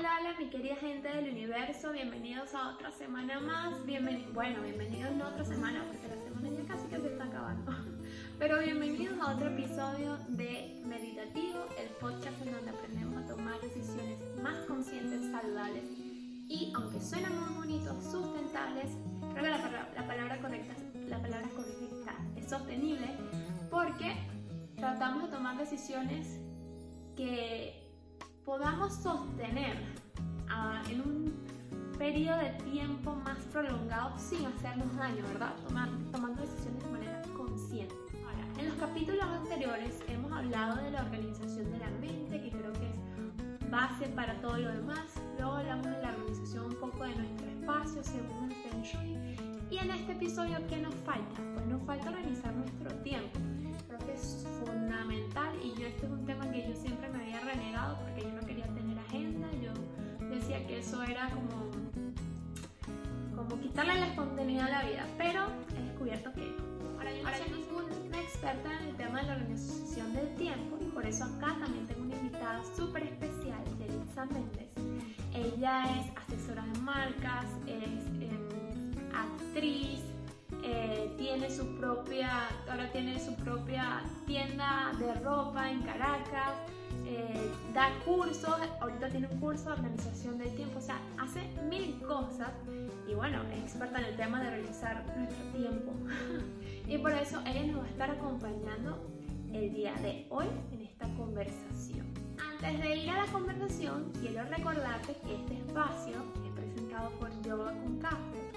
Hola, hola, mi querida gente del universo, bienvenidos a otra semana más. Bienvenidos, bueno, bienvenidos no otra semana porque la semana ya casi que se está acabando. Pero bienvenidos a otro episodio de Meditativo, el podcast en donde aprendemos a tomar decisiones más conscientes, saludables y, aunque suenan muy bonitos, sustentables. Creo que la, la palabra correcta, la palabra correcta es sostenible porque tratamos de tomar decisiones que podamos sostener ah, en un periodo de tiempo más prolongado sin hacernos daño, ¿verdad? Tomar, tomando decisiones de manera consciente. Ahora, en los capítulos anteriores hemos hablado de la organización de la mente, que creo que es base para todo lo demás. Luego hablamos de la organización un poco de nuestro espacio según el Feng Shui. Y en este episodio, ¿qué nos falta? Pues nos falta organizar nuestro tiempo. Fundamental y yo este es un tema que yo siempre me había renegado porque yo no quería tener agenda. Yo decía que eso era como, como quitarle la espontaneidad a la vida, pero he descubierto que no. Ahora yo no soy ninguna experta en el tema de la organización del tiempo y por eso acá también tengo una invitada súper especial, Yelitza Méndez. Ella es asesora de marcas, es eh, actriz, eh, tiene su propia, ahora tiene su propia tienda de ropa en Caracas, eh, da cursos, ahorita tiene un curso de organización del tiempo, o sea, hace mil cosas y bueno, es experta en el tema de organizar nuestro tiempo. y por eso ella nos va a estar acompañando el día de hoy en esta conversación. Antes de ir a la conversación, quiero recordarte que este espacio es presentado por Yoga con Café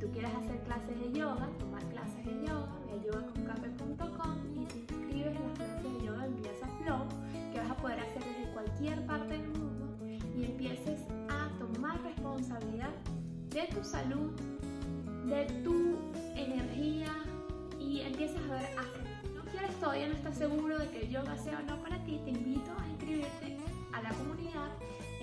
tú quieres hacer clases de yoga, tomar clases de yoga, ve a yogaconcafe.com y te inscribes en las clases de yoga, envías a Flow, que vas a poder hacer desde cualquier parte del mundo y empieces a tomar responsabilidad de tu salud, de tu energía y empieces a ver hacer. No quieres todavía no estás seguro de que el yoga sea o no para ti, te invito a inscribirte a la comunidad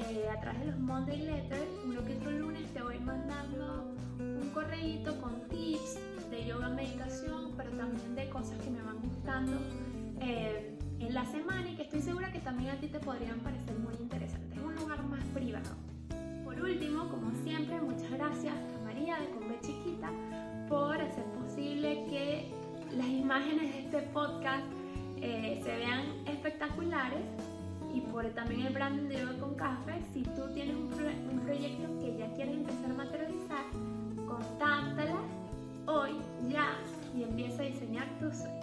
eh, a través de los Monday Letters, uno que otro lunes te voy mandando un correíto con tips de yoga meditación, pero también de cosas que me van gustando eh, en la semana y que estoy segura que también a ti te podrían parecer muy interesantes. Es un lugar más privado. Por último, como siempre, muchas gracias a María de Conve Chiquita por hacer posible que las imágenes de este podcast eh, se vean espectaculares y por también el branding de Yoga con Café. Si tú tienes un, proyecto que ya quieres empezar a materializar, contáctala hoy, ya, y empieza a diseñar tu sueño.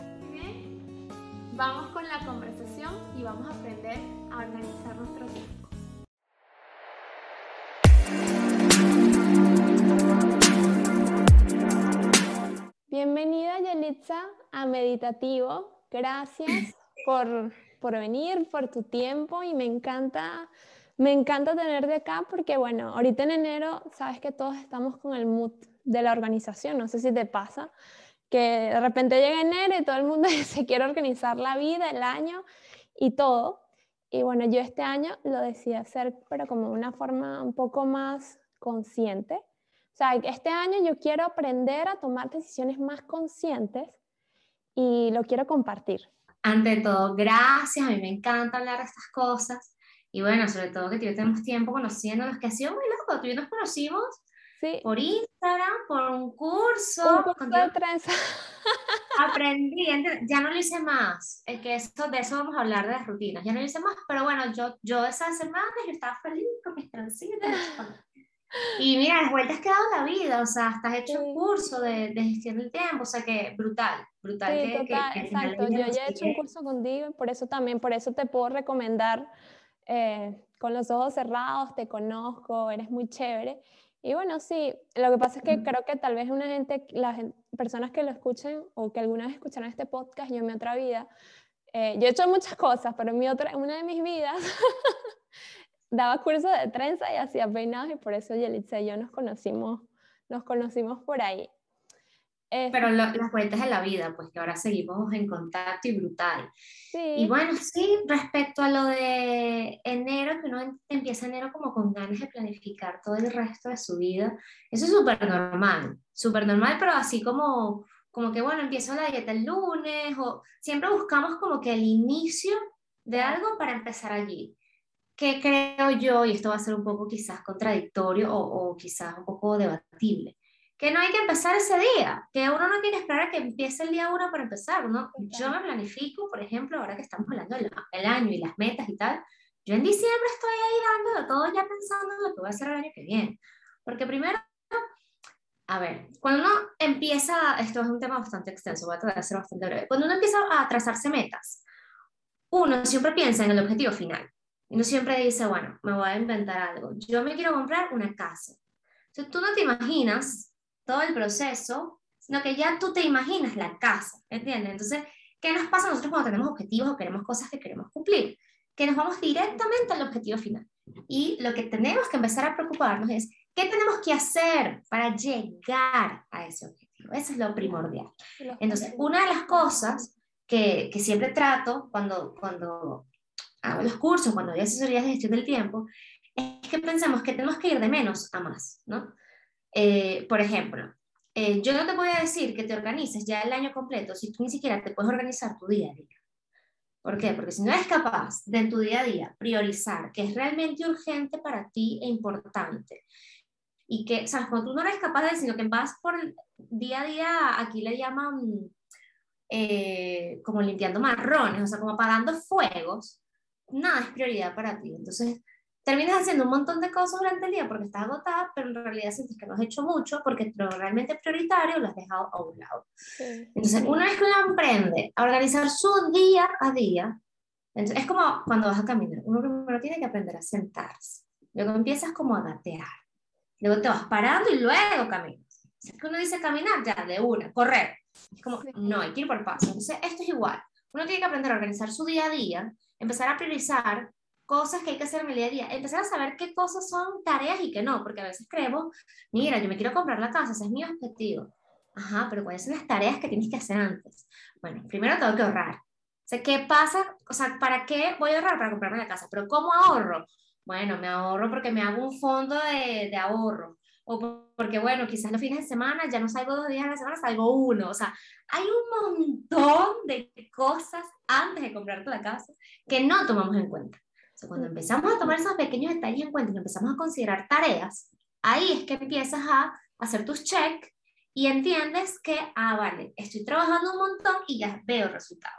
Vamos con la conversación y vamos a aprender a organizar nuestro tiempo. Bienvenida Yelitza a Meditativo. Gracias por, por venir, por tu tiempo y me encanta me encanta tenerte acá porque, bueno, ahorita en enero, sabes que todos estamos con el mood de la organización, no sé si te pasa, que de repente llega enero y todo el mundo se quiere organizar la vida, el año y todo. Y bueno, yo este año lo decidí hacer, pero como una forma un poco más consciente. O sea, este año yo quiero aprender a tomar decisiones más conscientes y lo quiero compartir. Ante todo, gracias, a mí me encanta hablar de estas cosas. Y bueno, sobre todo que tú tenemos tiempo conociéndonos, que ha sido muy loco. Tú y yo nos conocimos sí. por Instagram, por un curso. Un curso de trenza. Aprendí, ya no lo hice más. Es que eso, de eso vamos a hablar de las rutinas. Ya no lo hice más, pero bueno, yo, yo esa semana yo estaba feliz con mis trencitas. Y mira, las vueltas que ha dado la vida, o sea, has hecho un curso de, de, gestión del tiempo, o sea que brutal, brutal. Sí, que, total, que, que exacto, yo ya he hecho un curso contigo y por eso también, por eso te puedo recomendar eh, con los ojos cerrados, te conozco, eres muy chévere. Y bueno, sí, lo que pasa es que creo que tal vez una gente, las personas que lo escuchen o que alguna vez escucharon este podcast, yo en mi otra vida, eh, yo he hecho muchas cosas, pero en mi otra, una de mis vidas daba cursos de trenza y hacía peinados y por eso Yelitza y yo nos conocimos, nos conocimos por ahí. Pero lo, las vueltas de la vida, pues que ahora seguimos en contacto y brutal. Sí. Y bueno, sí, respecto a lo de enero, que uno empieza enero como con ganas de planificar todo el resto de su vida, eso es súper normal, súper normal, pero así como, como que bueno, empiezo la dieta el lunes, o siempre buscamos como que el inicio de algo para empezar allí. ¿Qué creo yo? Y esto va a ser un poco quizás contradictorio o, o quizás un poco debatible que no hay que empezar ese día, que uno no que esperar a que empiece el día uno para empezar. Uno, yo me planifico, por ejemplo, ahora que estamos hablando del año y las metas y tal, yo en diciembre estoy ahí dándolo todo ya pensando en lo que voy a hacer el año que viene. Porque primero, a ver, cuando uno empieza, esto es un tema bastante extenso, voy a tratar de ser bastante breve, cuando uno empieza a trazarse metas, uno siempre piensa en el objetivo final. Uno siempre dice, bueno, me voy a inventar algo. Yo me quiero comprar una casa. Entonces tú no te imaginas todo el proceso, sino que ya tú te imaginas la casa, ¿entiendes? Entonces, ¿qué nos pasa nosotros cuando tenemos objetivos o queremos cosas que queremos cumplir? Que nos vamos directamente al objetivo final. Y lo que tenemos que empezar a preocuparnos es, ¿qué tenemos que hacer para llegar a ese objetivo? Eso es lo primordial. Entonces, una de las cosas que, que siempre trato cuando, cuando hago los cursos, cuando doy asesorías de gestión del tiempo, es que pensemos que tenemos que ir de menos a más, ¿no? Eh, por ejemplo, eh, yo no te voy a decir que te organices ya el año completo si tú ni siquiera te puedes organizar tu día a día. ¿Por qué? Porque si no eres capaz de en tu día a día priorizar que es realmente urgente para ti e importante, y que, ¿sabes? Cuando tú no eres capaz de decir, que vas por día a día, aquí le llaman eh, como limpiando marrones, o sea, como apagando fuegos, nada es prioridad para ti. Entonces, terminas haciendo un montón de cosas durante el día porque estás agotada, pero en realidad sientes que no has hecho mucho porque lo realmente prioritario lo has dejado a un lado. Entonces, una vez que uno aprende a organizar su día a día, entonces, es como cuando vas a caminar, uno primero tiene que aprender a sentarse, luego empiezas como a gatear, luego te vas parando y luego caminas. es que uno dice caminar, ya, de una, correr. Es como, no, hay que ir por paso. Entonces, esto es igual. Uno tiene que aprender a organizar su día a día, empezar a priorizar cosas que hay que hacer en el día a día, empezar a saber qué cosas son tareas y qué no, porque a veces creemos, mira, yo me quiero comprar la casa, ese es mi objetivo. Ajá, pero ¿cuáles son las tareas que tienes que hacer antes? Bueno, primero tengo que ahorrar. O sea, ¿qué pasa? O sea, ¿para qué voy a ahorrar para comprarme la casa? Pero ¿cómo ahorro? Bueno, me ahorro porque me hago un fondo de, de ahorro. O porque, bueno, quizás los fines de semana ya no salgo dos días a la semana, salgo uno. O sea, hay un montón de cosas antes de comprarte la casa que no tomamos en cuenta cuando empezamos a tomar esos pequeños detalles en cuenta y empezamos a considerar tareas, ahí es que empiezas a hacer tus check y entiendes que, ah, vale, estoy trabajando un montón y ya veo resultados.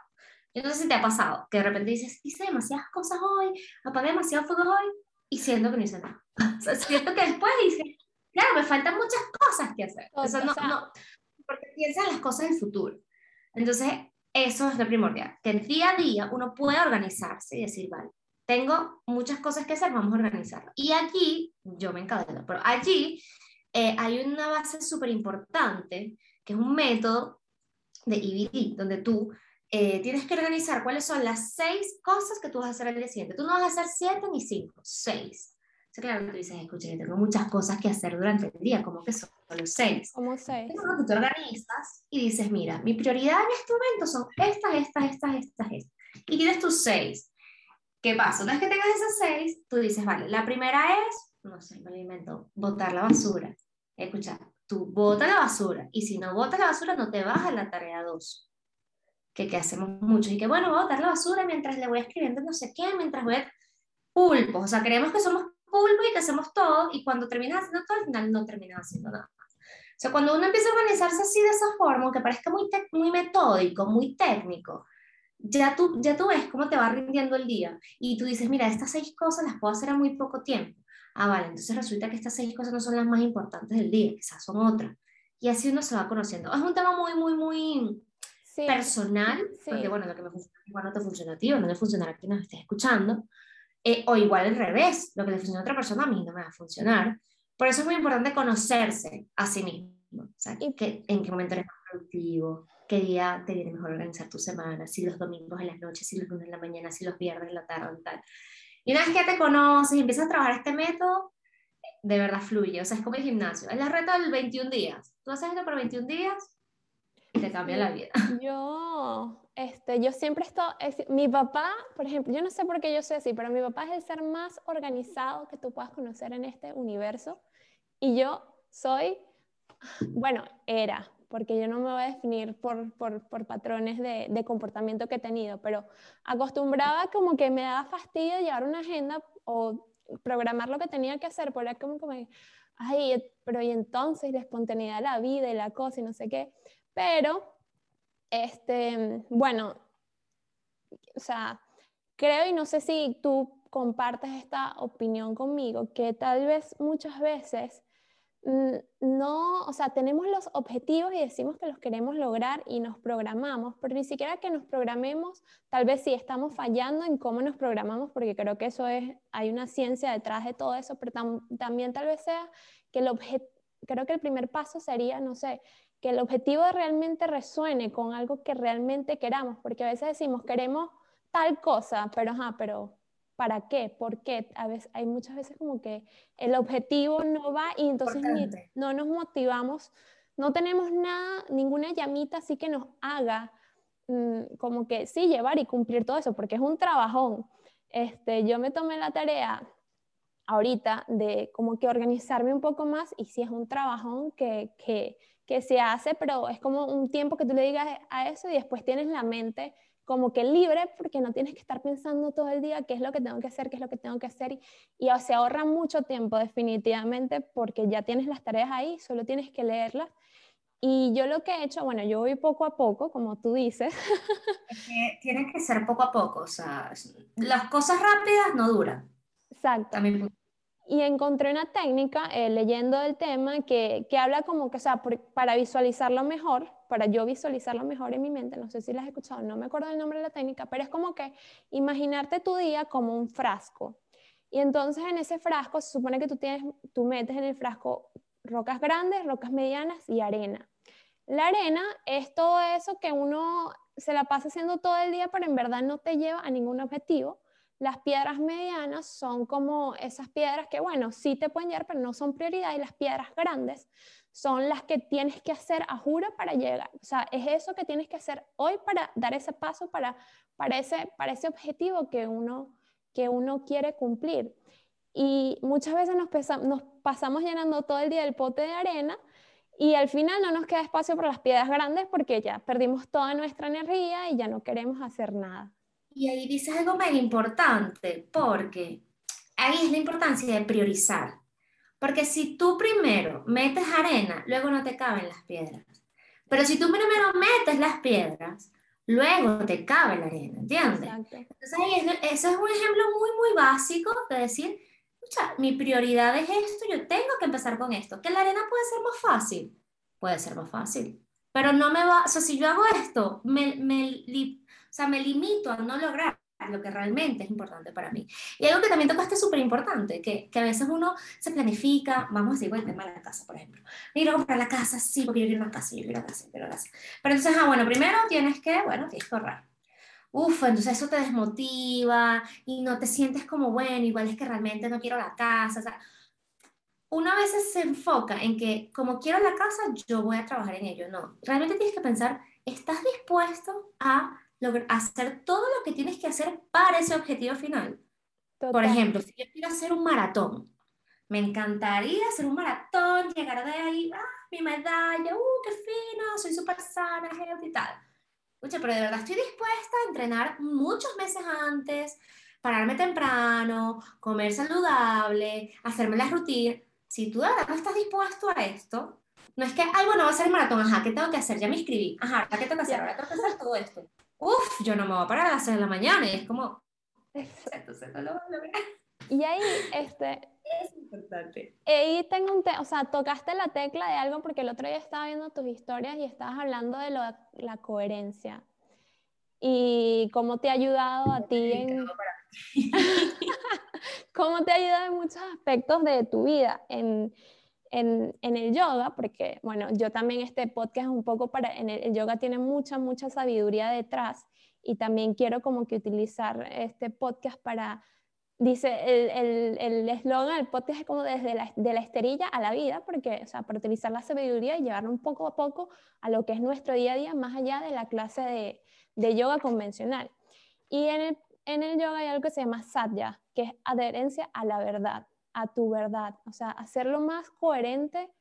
Entonces, si te ha pasado que de repente dices, hice demasiadas cosas hoy, apagué demasiado fuego hoy y siento que no hice nada. O sea, siento que después dices, claro, me faltan muchas cosas que hacer. O sea, no, no, porque piensas en las cosas del futuro. Entonces, eso es lo primordial, que el día a día uno puede organizarse y decir, vale, tengo muchas cosas que hacer, vamos a organizarlo. Y allí, yo me encadeno, pero allí eh, hay una base súper importante, que es un método de EBD, donde tú eh, tienes que organizar cuáles son las seis cosas que tú vas a hacer el día siguiente. Tú no vas a hacer siete ni cinco, seis. Claro, tú dices, escucha, yo tengo muchas cosas que hacer durante el día, como que son los seis. Como seis. Entonces, tú te organizas y dices, mira, mi prioridad en este momento son estas, estas, estas, estas, estas. Y tienes tus seis. ¿Qué pasa? Una vez que tengas esas seis, tú dices, vale, la primera es, no sé, me alimento, botar la basura. Escucha, tú bota la basura y si no botas la basura no te vas a la tarea dos. Que, que hacemos mucho y que bueno, voy a botar la basura mientras le voy escribiendo no sé qué, mientras voy a... pulpos, o sea, creemos que somos pulpos y que hacemos todo y cuando terminas haciendo todo al final no terminas haciendo nada. O sea, cuando uno empieza a organizarse así de esa forma, aunque parezca muy, muy metódico, muy técnico, ya tú, ya tú ves cómo te va rindiendo el día y tú dices, mira, estas seis cosas las puedo hacer a muy poco tiempo. Ah, vale, entonces resulta que estas seis cosas no son las más importantes del día, quizás son otras. Y así uno se va conociendo. Es un tema muy, muy, muy personal, porque bueno, lo que me funciona no te funciona a ti o no le funciona a quien nos estés escuchando. Eh, o igual al revés, lo que le funciona a otra persona a mí no me va a funcionar. Por eso es muy importante conocerse a sí mismo. O sea, que, en qué momento eres más productivo, qué día te viene mejor organizar tu semana, si los domingos en las noches, si los lunes en la mañana, si los viernes en la tarde, tal. Y una vez que te conoces y empiezas a trabajar este método, de verdad fluye, o sea, es como el gimnasio, es la reta del 21 días. Tú haces esto por 21 días te cambia la vida. Yo, este, yo siempre estoy, mi papá, por ejemplo, yo no sé por qué yo soy así, pero mi papá es el ser más organizado que tú puedas conocer en este universo y yo soy, bueno, era, porque yo no me voy a definir por, por, por patrones de, de, comportamiento que he tenido, pero acostumbraba como que me daba fastidio llevar una agenda o programar lo que tenía que hacer, porque era como que, ay, pero y entonces la espontaneidad de la vida y la cosa y no sé qué, pero, este, bueno, o sea, creo y no sé si tú compartes esta opinión conmigo, que tal vez muchas veces Mm, no, o sea, tenemos los objetivos y decimos que los queremos lograr y nos programamos, pero ni siquiera que nos programemos, tal vez sí estamos fallando en cómo nos programamos, porque creo que eso es, hay una ciencia detrás de todo eso, pero también tal vez sea que el objetivo, creo que el primer paso sería, no sé, que el objetivo realmente resuene con algo que realmente queramos, porque a veces decimos queremos tal cosa, pero ajá, pero ¿para qué? ¿Por qué? A veces, hay muchas veces como que el objetivo no va y entonces no nos motivamos, no tenemos nada, ninguna llamita así que nos haga mm, como que sí llevar y cumplir todo eso, porque es un trabajón. Este, yo me tomé la tarea ahorita de como que organizarme un poco más y sí es un trabajón que, que, que se hace, pero es como un tiempo que tú le digas a eso y después tienes la mente como que libre porque no tienes que estar pensando todo el día qué es lo que tengo que hacer, qué es lo que tengo que hacer y, y se ahorra mucho tiempo definitivamente porque ya tienes las tareas ahí, solo tienes que leerlas. Y yo lo que he hecho, bueno, yo voy poco a poco, como tú dices. Es que tiene que ser poco a poco, o sea, las cosas rápidas no duran. Exacto. También y encontré una técnica eh, leyendo el tema que, que, habla como que, o sea, para visualizarlo mejor, para yo visualizarlo mejor en mi mente, no sé si la has escuchado, no me acuerdo el nombre de la técnica, pero es como que imaginarte tu día como un frasco. Y entonces en ese frasco se supone que tú, tienes, tú metes en el frasco rocas grandes, rocas medianas y arena. La arena es todo eso que uno se la pasa haciendo todo el día, pero en verdad no te lleva a ningún objetivo las piedras medianas son como esas piedras que, bueno, sí te pueden llegar, pero no son prioridad. Y las piedras grandes son las que tienes que hacer a juro para llegar. O sea, es eso que tienes que hacer hoy para dar ese paso, para, para, ese, para ese objetivo que uno, que uno quiere cumplir. Y muchas veces nos, pasamos llenando todo el día el pote de arena y al final no nos queda espacio para las piedras grandes porque ya perdimos toda nuestra energía y ya no queremos hacer nada. Y ahí dices algo muy importante, porque ahí es la importancia de priorizar. Porque si tú primero metes arena, luego no te caben las piedras. Pero si tú primero metes las piedras, luego te cabe la arena, ¿entiendes? Entonces ahí es, ese es un ejemplo muy, muy básico de decir, escucha, mi prioridad es esto, yo tengo que empezar con esto. ¿Que la arena puede ser más fácil? Puede ser más fácil. Pero no me va, o sea, si yo hago esto, me, me, sea, me limito a no lograr lo que realmente es importante para mí. Y algo que también tocaste súper importante, que, que, a veces uno se planifica, vamos a decir, el tema de la casa, por ejemplo. A comprar la casa, sí, porque yo quiero una casa, yo quiero una casa, yo quiero una casa. Pero entonces, ah, bueno, primero tienes que, bueno, tienes que ahorrar. Uf, entonces eso te desmotiva y no te sientes como, bueno, igual es que realmente no quiero la casa. O sea, uno a veces se enfoca en que como quiero la casa, yo voy a trabajar en ello. No, realmente tienes que pensar, ¿estás dispuesto a hacer todo lo que tienes que hacer para ese objetivo final. Por ejemplo, si yo quiero hacer un maratón, me encantaría hacer un maratón, llegar de ahí, ah, mi medalla, uh, qué fino, soy súper sana, y tal. Oye, pero de verdad estoy dispuesta a entrenar muchos meses antes, pararme temprano, comer saludable, hacerme las rutinas. Si tú de verdad no estás dispuesto a esto, no es que, ay, bueno, va a ser el maratón, ajá, ¿qué tengo que hacer? Ya me inscribí, ajá, ¿qué tengo que hacer? Ahora tengo que hacer todo esto uff, yo no me voy a parar a las 6 de la mañana y es como, entonces no lo voy a lograr. Y ahí, este... Es importante. Ahí tengo un o sea, tocaste la tecla de algo porque el otro día estaba viendo tus historias y estabas hablando de lo, la coherencia y cómo te ha ayudado a ti en... cómo te ha ayudado en muchos aspectos de tu vida, en, en, el yoga, porque, bueno, yo también este podcast es un poco para, en el, yoga tiene mucha, mucha sabiduría detrás y también quiero como que utilizar este podcast para, dice, el eslogan el, del podcast es como desde la, de la esterilla a la vida, porque, o sea, para utilizar la sabiduría y llevarlo un poco a poco a lo que es nuestro día a día, más allá de la clase de, de yoga convencional. Y en el, en el yoga hay algo que se llama satya, que es adherencia a la verdad a tu verdad, o sea, hacerlo más coherente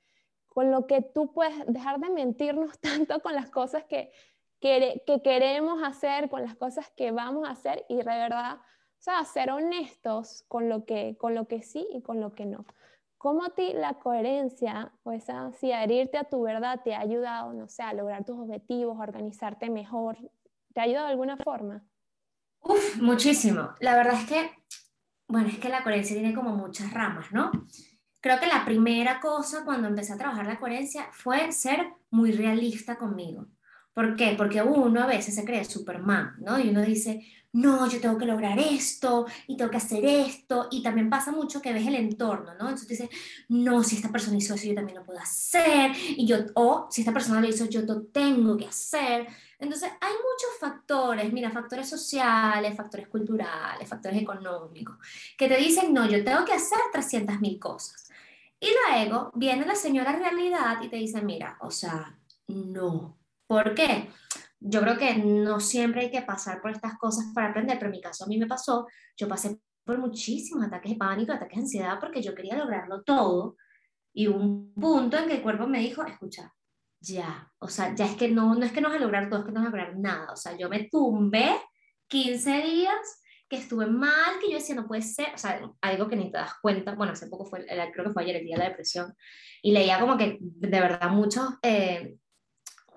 con lo que tú puedes dejar de mentirnos tanto con las cosas que, que, que queremos hacer, con las cosas que vamos a hacer y de verdad, o sea, ser honestos con lo que, con lo que sí y con lo que no. ¿Cómo a ti la coherencia o esa, si adherirte a tu verdad te ha ayudado, no sé, a lograr tus objetivos, organizarte mejor? ¿Te ha ayudado de alguna forma? Uf, muchísimo. La verdad es que, bueno, es que la coherencia tiene como muchas ramas, ¿no? Creo que la primera cosa cuando empecé a trabajar la coherencia fue ser muy realista conmigo. ¿Por qué? Porque uno a veces se cree Superman, ¿no? Y uno dice, no, yo tengo que lograr esto y tengo que hacer esto. Y también pasa mucho que ves el entorno, ¿no? Entonces dices, no, si esta persona hizo eso, yo también lo puedo hacer. Y yo, o si esta persona lo hizo, yo lo tengo que hacer. Entonces hay muchos factores, mira, factores sociales, factores culturales, factores económicos, que te dicen, no, yo tengo que hacer 300 mil cosas. Y luego viene la señora realidad y te dice, mira, o sea, no, ¿Por qué? Yo creo que no siempre hay que pasar por estas cosas para aprender, pero en mi caso a mí me pasó, yo pasé por muchísimos ataques de pánico, ataques de ansiedad, porque yo quería lograrlo todo. Y un punto en que el cuerpo me dijo, escucha, ya, o sea, ya es que no, no es que no vas a lograr todo, es que no vas a lograr nada. O sea, yo me tumbé 15 días que estuve mal, que yo decía, no puede ser, o sea, algo que ni te das cuenta, bueno, hace poco fue, creo que fue ayer el día de la depresión, y leía como que de verdad muchos eh,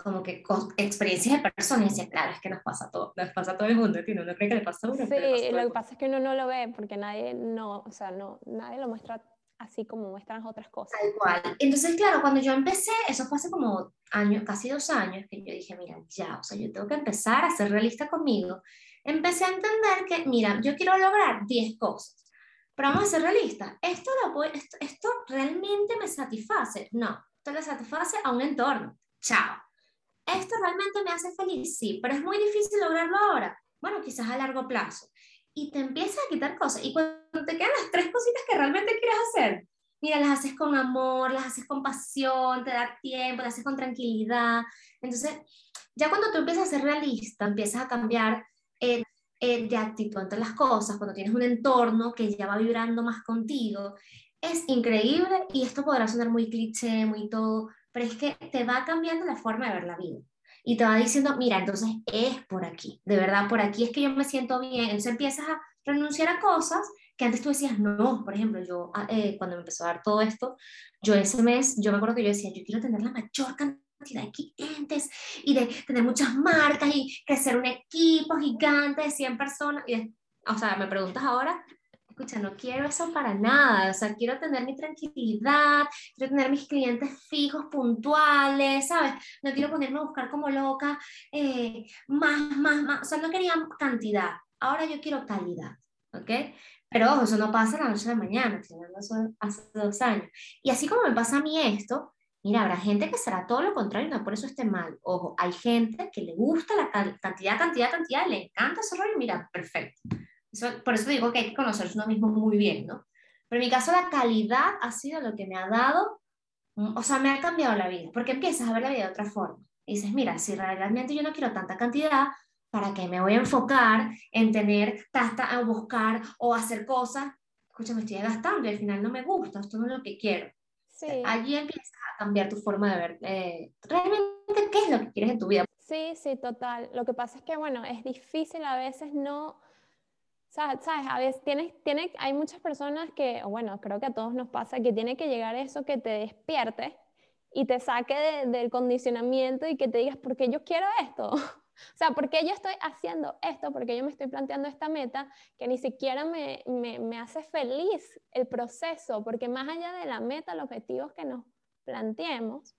como que experiencias de personas y decía, claro, es que nos pasa a todo, nos pasa a todo el mundo, ¿entiendes? Uno cree que le pasa a uno. Sí, lo que pasa es que uno no lo ve porque nadie, no, o sea, no, nadie lo muestra así como muestran otras cosas. Tal cual. Entonces, claro, cuando yo empecé, eso fue hace como años, casi dos años, que yo dije, mira, ya, o sea, yo tengo que empezar a ser realista conmigo. Empecé a entender que, mira, yo quiero lograr 10 cosas, pero vamos a ser realistas. ¿Esto, lo, esto, ¿Esto realmente me satisface? No, esto le satisface a un entorno. Chao. ¿Esto realmente me hace feliz? Sí, pero es muy difícil lograrlo ahora. Bueno, quizás a largo plazo. Y te empiezas a quitar cosas. Y cuando te quedan las tres cositas que realmente quieres hacer, mira, las haces con amor, las haces con pasión, te da tiempo, las haces con tranquilidad. Entonces, ya cuando tú empiezas a ser realista, empiezas a cambiar eh, eh, de actitud ante las cosas, cuando tienes un entorno que ya va vibrando más contigo, es increíble y esto podrá sonar muy cliché, muy todo, pero es que te va cambiando la forma de ver la vida. Y te va diciendo, mira, entonces es por aquí, de verdad, por aquí es que yo me siento bien. Entonces empiezas a renunciar a cosas que antes tú decías, no, por ejemplo, yo ah, eh, cuando me empezó a dar todo esto, yo ese mes, yo me acuerdo que yo decía, yo quiero tener la mayor cantidad de clientes y de tener muchas marcas y crecer un equipo gigante de 100 personas. Y, o sea, me preguntas ahora, escucha, no quiero eso para nada, o sea, quiero tener mi tranquilidad, quiero tener mis clientes fijos, puntuales, ¿sabes? No quiero ponerme a buscar como loca eh, más, más, más, o sea, no quería cantidad, ahora yo quiero calidad, ¿ok? Pero ojo, eso no pasa la noche de mañana, eso hace dos años. Y así como me pasa a mí esto, Mira, habrá gente que será todo lo contrario, no por eso esté mal. Ojo, hay gente que le gusta la cantidad, cantidad, cantidad, le encanta ese rollo, mira, perfecto por eso digo que hay que conocerse uno mismo muy bien, ¿no? Pero en mi caso la calidad ha sido lo que me ha dado, mm, o sea, me ha cambiado la vida, porque empiezas a ver la vida de otra forma. Y dices, mira, si realmente yo no quiero tanta cantidad, ¿para qué me voy a enfocar en tener, tanta, a buscar o hacer cosas? Escucha, me estoy gastando y al final no me gusta, esto no es lo que quiero. Sí. Allí empiezas a cambiar tu forma de ver eh, realmente qué es lo que quieres en tu vida. Sí, sí, total. Lo que pasa es que, bueno, es difícil a veces no ¿Sabes? A veces tienes, tiene, hay muchas personas que, bueno, creo que a todos nos pasa, que tiene que llegar eso que te despierte y te saque del condicionamiento y que te digas, ¿por qué yo quiero esto? o sea, ¿por qué yo estoy haciendo esto? ¿Por qué yo me estoy planteando esta meta que ni siquiera me, me, me hace feliz el proceso? Porque más allá de la meta, los objetivos que nos planteemos,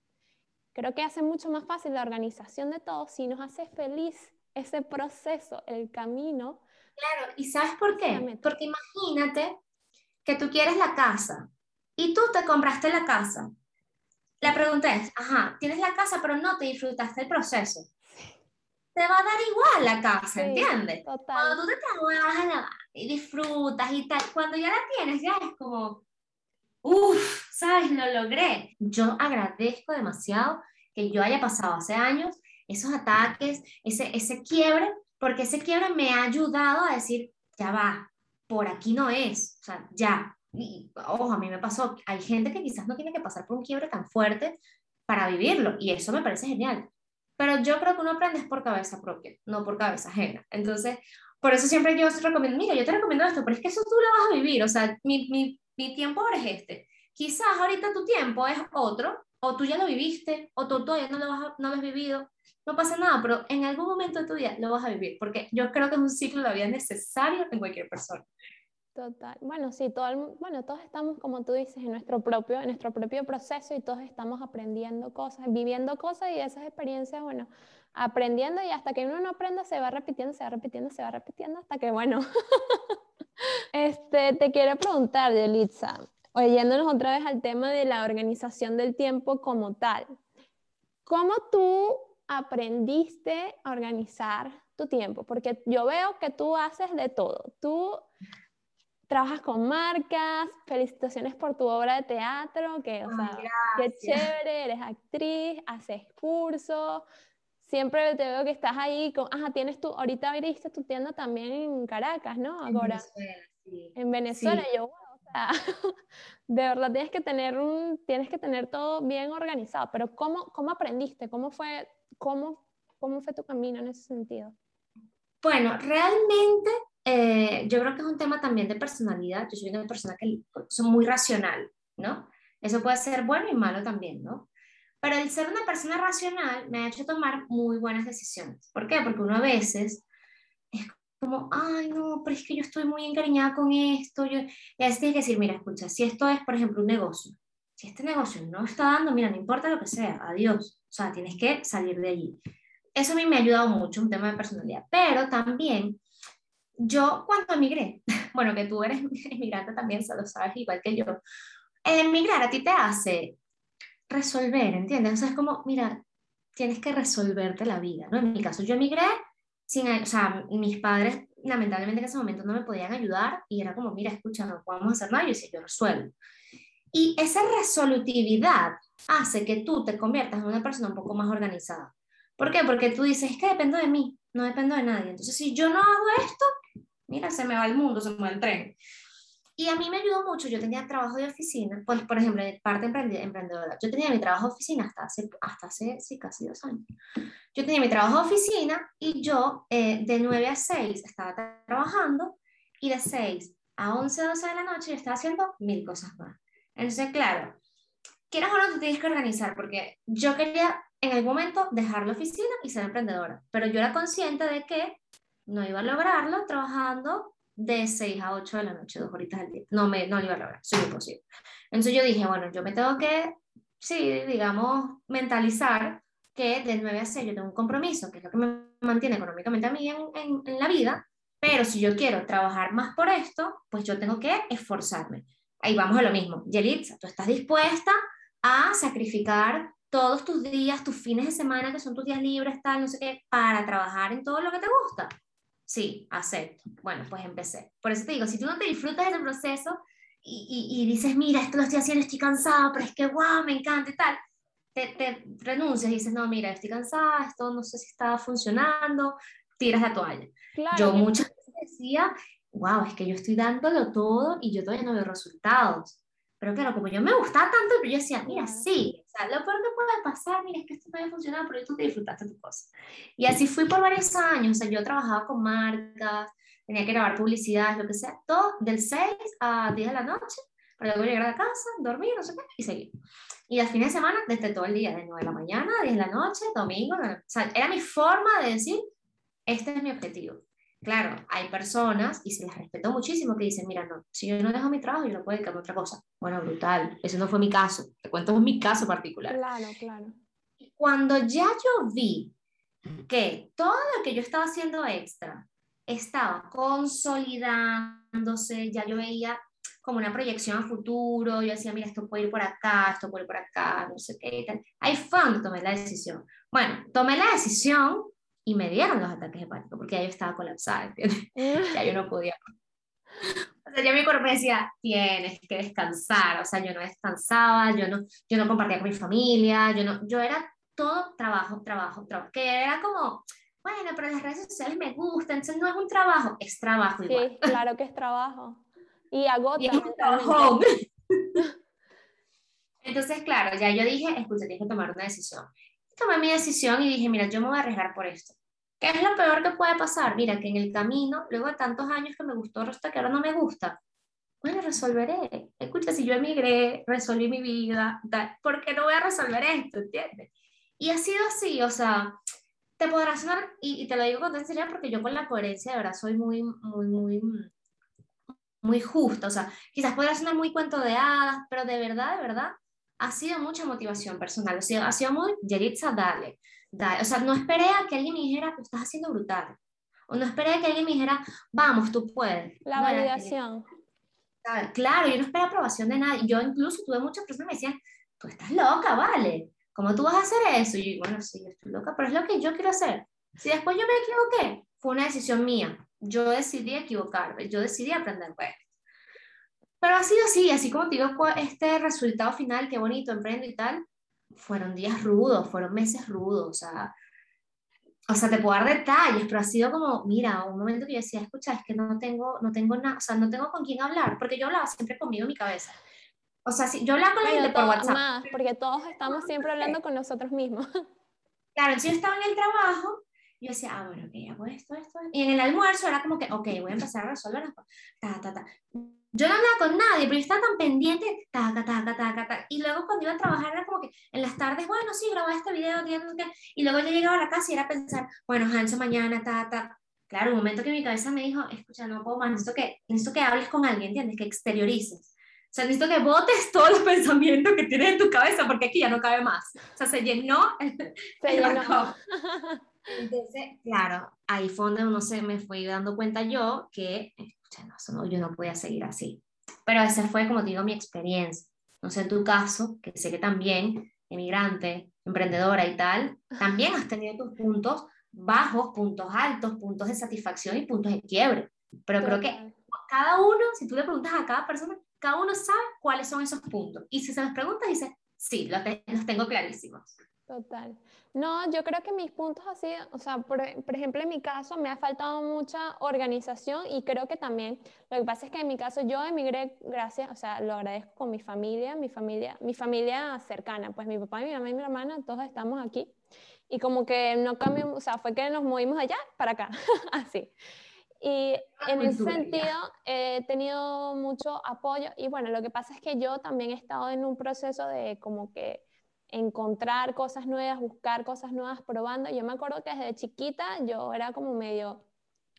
creo que hace mucho más fácil la organización de todo si nos hace feliz ese proceso, el camino Claro, ¿y sabes por qué? Porque imagínate que tú quieres la casa y tú te compraste la casa. La pregunta es, ajá, tienes la casa pero no te disfrutaste el proceso. Te va a dar igual la casa, ¿entiendes? Cuando tú te trabajas y disfrutas y tal, cuando ya la tienes ya es como, uff, ¿sabes? Lo logré. Yo agradezco demasiado que yo haya pasado hace años esos ataques, ese, ese quiebre, porque ese quiebre me ha ayudado a decir, ya va, por aquí no es, o sea, ya, y, ojo, a mí me pasó, hay gente que quizás no tiene que pasar por un quiebre tan fuerte para vivirlo, y eso me parece genial. Pero yo creo que uno aprende por cabeza propia, no por cabeza ajena. Entonces, por eso siempre yo recomiendo, mira, yo te recomiendo esto, pero es que eso tú lo vas a vivir, o sea, mi, mi, mi tiempo ahora es este. Quizás ahorita tu tiempo es otro, o tú ya lo viviste, o tú todavía no lo, vas no lo has vivido, no pasa nada, pero en algún momento de tu vida lo vas a vivir, porque yo creo que es un ciclo de vida necesario en cualquier persona. Total. Bueno, sí, todo el, bueno, todos estamos, como tú dices, en nuestro, propio, en nuestro propio proceso y todos estamos aprendiendo cosas, viviendo cosas y esas experiencias, bueno, aprendiendo y hasta que uno no aprenda se va repitiendo, se va repitiendo, se va repitiendo hasta que, bueno. este, te quiero preguntar, Yelitza, oyéndonos otra vez al tema de la organización del tiempo como tal. ¿Cómo tú aprendiste a organizar tu tiempo? Porque yo veo que tú haces de todo. Tú trabajas con marcas, felicitaciones por tu obra de teatro, que, o sea, qué chévere, eres actriz, haces cursos, siempre te veo que estás ahí con, ajá, tienes tú, ahorita abriste tu tienda también en Caracas, ¿no? Ahora. En Venezuela, sí. En Venezuela, yo, o sea, de verdad tienes que tener un, tienes que tener todo bien organizado, pero ¿cómo, cómo aprendiste? ¿Cómo fue, cómo, cómo fue tu camino en ese sentido? Bueno, realmente eh, yo creo que es un tema también de personalidad. Yo soy una persona que soy muy racional, ¿no? Eso puede ser bueno y malo también, ¿no? Pero el ser una persona racional me ha hecho tomar muy buenas decisiones. ¿Por qué? Porque uno a veces es como, ay, no, pero es que yo estoy muy encariñada con esto. Yo... Y a veces tienes que decir, mira, escucha, si esto es, por ejemplo, un negocio, si este negocio no está dando, mira, no importa lo que sea, adiós. O sea, tienes que salir de allí. Eso a mí me ha ayudado mucho, un tema de personalidad. Pero también yo cuando emigré, bueno, que tú eres emigrante también, se lo sabes igual que yo, emigrar a ti te hace resolver, ¿entiendes? O sea, es como, mira, tienes que resolverte la vida, ¿no? En mi caso, yo emigré sin, o sea, mis padres lamentablemente en ese momento no me podían ayudar y era como, mira, escucha, no podemos hacer nada, yo decía, yo resuelvo. Y esa resolutividad hace que tú te conviertas en una persona un poco más organizada. ¿Por qué? Porque tú dices, es que dependo de mí, no dependo de nadie. Entonces, si yo no hago esto, mira, se me va el mundo, se me va el tren. Y a mí me ayudó mucho, yo tenía trabajo de oficina, por, por ejemplo, parte emprendedora, yo tenía mi trabajo de oficina hasta hace, hasta hace sí, casi dos años. Yo tenía mi trabajo de oficina y yo eh, de 9 a 6 estaba trabajando y de 6 a 11, 12 de la noche yo estaba haciendo mil cosas más. Entonces, claro, quieras o no, tú tienes que organizar, porque yo quería en algún momento dejar la oficina y ser emprendedora, pero yo era consciente de que no iba a lograrlo trabajando de 6 a 8 de la noche, dos horitas al día. No, me, no lo iba a lograr, es imposible. Entonces yo dije, bueno, yo me tengo que, sí, digamos, mentalizar que de 9 a 6 yo tengo un compromiso, que es lo que me mantiene económicamente a mí en, en, en la vida, pero si yo quiero trabajar más por esto, pues yo tengo que esforzarme. Ahí vamos a lo mismo. Yelitza, tú estás dispuesta a sacrificar todos tus días, tus fines de semana, que son tus días libres, tal, no sé qué, para trabajar en todo lo que te gusta. Sí, acepto. Bueno, pues empecé. Por eso te digo, si tú no te disfrutas del proceso y, y, dices, mira, esto lo estoy haciendo, estoy cansada, pero es que, wow, me encanta y tal, te, te renuncias y dices, no, mira, estoy cansada, esto no sé si está funcionando, tiras la toalla. yo muchas veces decía, wow, es que yo estoy dándolo todo y yo todavía no veo resultados. Pero claro, como yo me gustaba tanto, yo decía, mira, sí, o sea, lo peor que puede pasar, mira, es que esto no había funcionado, pero tú te disfrutaste tu cosa. Y así fui por varios años, o sea, yo trabajaba con marcas, tenía que grabar publicidad, lo que sea, todo del 6 a 10 de la noche, para luego llegar a casa, dormir, no sé qué, y seguir. Y al fin de semana, desde todo el día, de 9 de la mañana a 10 de la noche, domingo, o sea, era mi forma de decir, este es mi objetivo. Claro, hay personas, y se les respeto muchísimo, que dicen, mira, no, si yo no dejo mi trabajo, yo no puedo dedicarme a otra cosa. Bueno, brutal, ese no fue mi caso, te cuento mi caso particular. Claro, claro. Cuando ya yo vi que todo lo que yo estaba haciendo extra estaba consolidándose, ya yo veía como una proyección a futuro, yo decía, mira, esto puede ir por acá, esto puede ir por acá, no sé qué, tal. Ahí fue donde tomé la decisión. Bueno, tomé la decisión y me dieron los ataques de pánico porque ya yo estaba colapsada, ¿entiendes? ya yo no podía. O sea, ya mi cuerpo decía, tienes que descansar, o sea, yo no descansaba, yo no, yo no compartía con mi familia, yo no, yo era todo trabajo, trabajo, trabajo, que era como, bueno, pero las redes sociales me gustan, entonces no es un trabajo, es trabajo igual. Sí, claro que es trabajo. y agota. Y Entonces, claro, ya yo dije, escucha, tienes que tomar una decisión. Tomé mi decisión y dije, mira, yo me voy a arriesgar por esto. ¿Qué es lo peor que puede pasar? Mira, que en el camino, luego de tantos años que me gustó, hasta que ahora no me gusta, bueno, resolveré. Escucha, si yo emigré, resolví mi vida, ¿por qué no voy a resolver esto? ¿Entiendes? Y ha sido así, o sea, te podrás sonar, y, te lo digo con sinceridad porque yo con la coherencia de verdad soy muy, muy, muy, muy justa, o sea, quizás podrá sonar muy cuento de hadas, pero de verdad, de verdad, ha sido mucha motivación personal, o sea, ha sido muy, Yeritza, dale, dale, o sea, no esperé a que alguien me dijera, tú estás haciendo brutal, o no esperé a que alguien me dijera, vamos, tú puedes. La validación. Claro, yo no esperé aprobación de nadie, yo incluso tuve muchas personas que me decían, tú estás loca, vale, ¿cómo tú vas a hacer eso? Y yo, bueno, sí, yo estoy loca, pero es lo que yo quiero hacer. Si después yo me equivoqué, fue una decisión mía, yo decidí equivocarme, yo decidí aprender pues. Pero ha sido así, así como te digo, este resultado final, qué bonito, emprendo y tal, fueron días rudos, fueron meses rudos, o sea, o sea, te puedo dar detalles, pero ha sido como, mira, un momento que yo decía, escucha, es que no tengo, no tengo nada, o sea, no tengo con quién hablar, porque yo hablaba siempre conmigo en mi cabeza. O sea, si yo hablaba con la gente por WhatsApp. Más, porque todos estamos siempre hablando con nosotros mismos. Claro, si yo estaba en el trabajo, yo decía, ah, bueno, ok, hago esto, esto, esto. Y en el almuerzo era como que, ok, voy a empezar a resolver las cosas. Ta, ta, ta. Yo no hablaba con nadie, pero yo estaba tan pendiente, taca, taca, taca, taca. Y luego cuando iba a trabajar era como que en las tardes, bueno, sí, grababa este video, y luego yo llegaba a la casa y era pensar, bueno, Hanso mañana, ta, ta. Claro, un momento que mi cabeza me dijo, escucha, no puedo más, necesito que, necesito que hables con alguien, ¿entiendes? Que exteriorices. O sea, necesito que botes todos los pensamientos que tienes en tu cabeza, porque aquí ya no cabe más. O sea, se llenó el, se llenó. Entonces, claro, ahí fue donde uno se me fue dando cuenta yo que no, yo no podía seguir así. Pero esa fue, como digo, mi experiencia. No sé en tu caso, que sé que también, emigrante, emprendedora y tal, también has tenido tus puntos bajos, puntos altos, puntos de satisfacción y puntos de quiebre. Pero creo que cada uno, si tú le preguntas a cada persona, cada uno sabe cuáles son esos puntos. Y si se los preguntas, dice, sí, los, los tengo clarísimos. Total. No, yo creo que mis puntos así, o sea, por, ejemplo, en mi caso me ha faltado mucha organización y creo que también, lo que pasa es que en mi caso yo emigré gracias, o sea, lo agradezco con mi familia, mi familia, mi familia cercana, pues mi papá, mi mamá y mi hermana, todos estamos aquí. Y como que no cambiamos, o sea, fue que nos movimos allá para acá, así. Y en ese sentido he tenido mucho apoyo y bueno, lo que pasa es que yo también he estado en un proceso de como que encontrar cosas nuevas, buscar cosas nuevas, probando. Yo me acuerdo que desde chiquita yo era como medio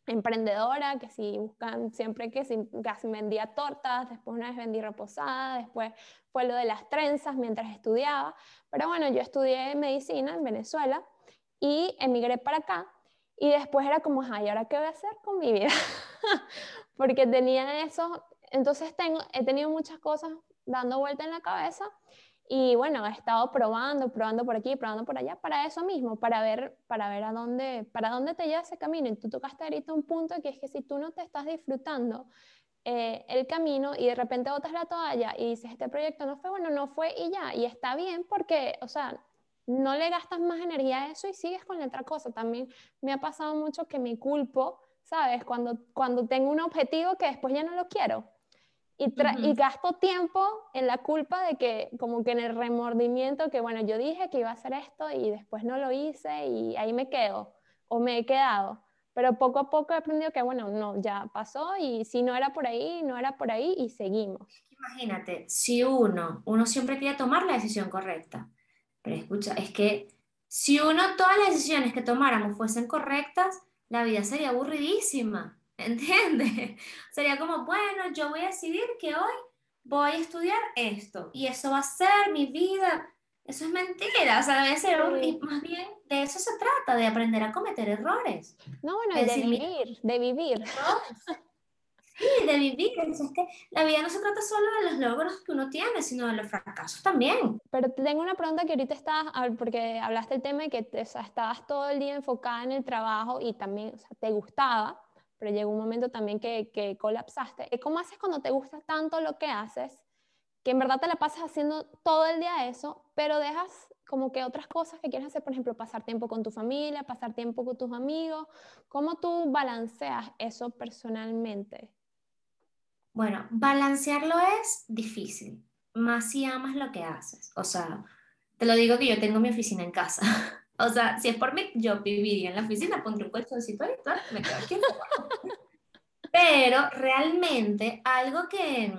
emprendedora, que si buscan siempre que si, vendía tortas, después una vez vendí reposada, después fue lo de las trenzas mientras estudiaba. Pero bueno, yo estudié medicina en Venezuela y emigré para acá y después era como, ay, ¿ahora qué voy a hacer con mi vida? Porque tenía eso, entonces tengo, he tenido muchas cosas dando vuelta en la cabeza y bueno, he estado probando, probando por aquí, probando por allá, para eso mismo, para ver, para ver a dónde, para dónde te lleva ese camino. Y tú tocaste ahorita un punto que es que si tú no te estás disfrutando eh, el camino y de repente botas la toalla y dices, este proyecto no fue bueno, no fue y ya, y está bien porque, o sea, no le gastas más energía a eso y sigues con la otra cosa. También me ha pasado mucho que me culpo, ¿sabes? Cuando, cuando tengo un objetivo que después ya no lo quiero. Y, y, gasto tiempo en la culpa de que, como que en el remordimiento, que bueno, yo dije que iba a hacer esto y después no lo hice y ahí me quedo o me he quedado. Pero poco a poco he aprendido que, bueno, no, ya pasó y si no era por ahí, no era por ahí y seguimos. Imagínate, si uno, uno siempre quiere tomar la decisión correcta, pero escucha, es que si uno, todas las decisiones que tomáramos fuesen correctas, la vida sería aburridísima. ¿Entiendes? Sería como, bueno, yo voy a decidir que hoy voy a estudiar esto y eso va a ser mi vida. Eso es mentira, o sea, debe ser más bien de eso se trata, de aprender a cometer errores. No, bueno, de, vivir, de vivir. Sí, de vivir. Es que la vida no se trata solo de los logros que uno tiene, sino de los fracasos también. Pero tengo una pregunta que ahorita estás, porque hablaste el tema de que te, estabas todo el día enfocada en el trabajo y también o sea, te gustaba, pero llegó un momento también que, que colapsaste. ¿Cómo haces cuando te gusta tanto lo que haces, que en verdad te la pasas haciendo todo el día eso, pero dejas como que otras cosas que quieres hacer, por ejemplo, pasar tiempo con tu familia, pasar tiempo con tus amigos? ¿Cómo tú balanceas eso personalmente? Bueno, balancearlo es difícil, más si amas lo que haces. O sea, te lo digo que yo tengo mi oficina en casa. o sea, si es por mí, yo viviría en la oficina, pondré un colchoncito ahí, me quedo aquí. Pero realmente algo que,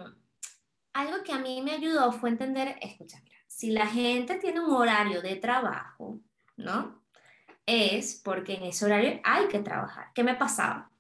algo que a mí me ayudó fue entender, escucha, mira, si la gente tiene un horario de trabajo, ¿no? Es porque en ese horario hay que trabajar. ¿Qué me pasaba?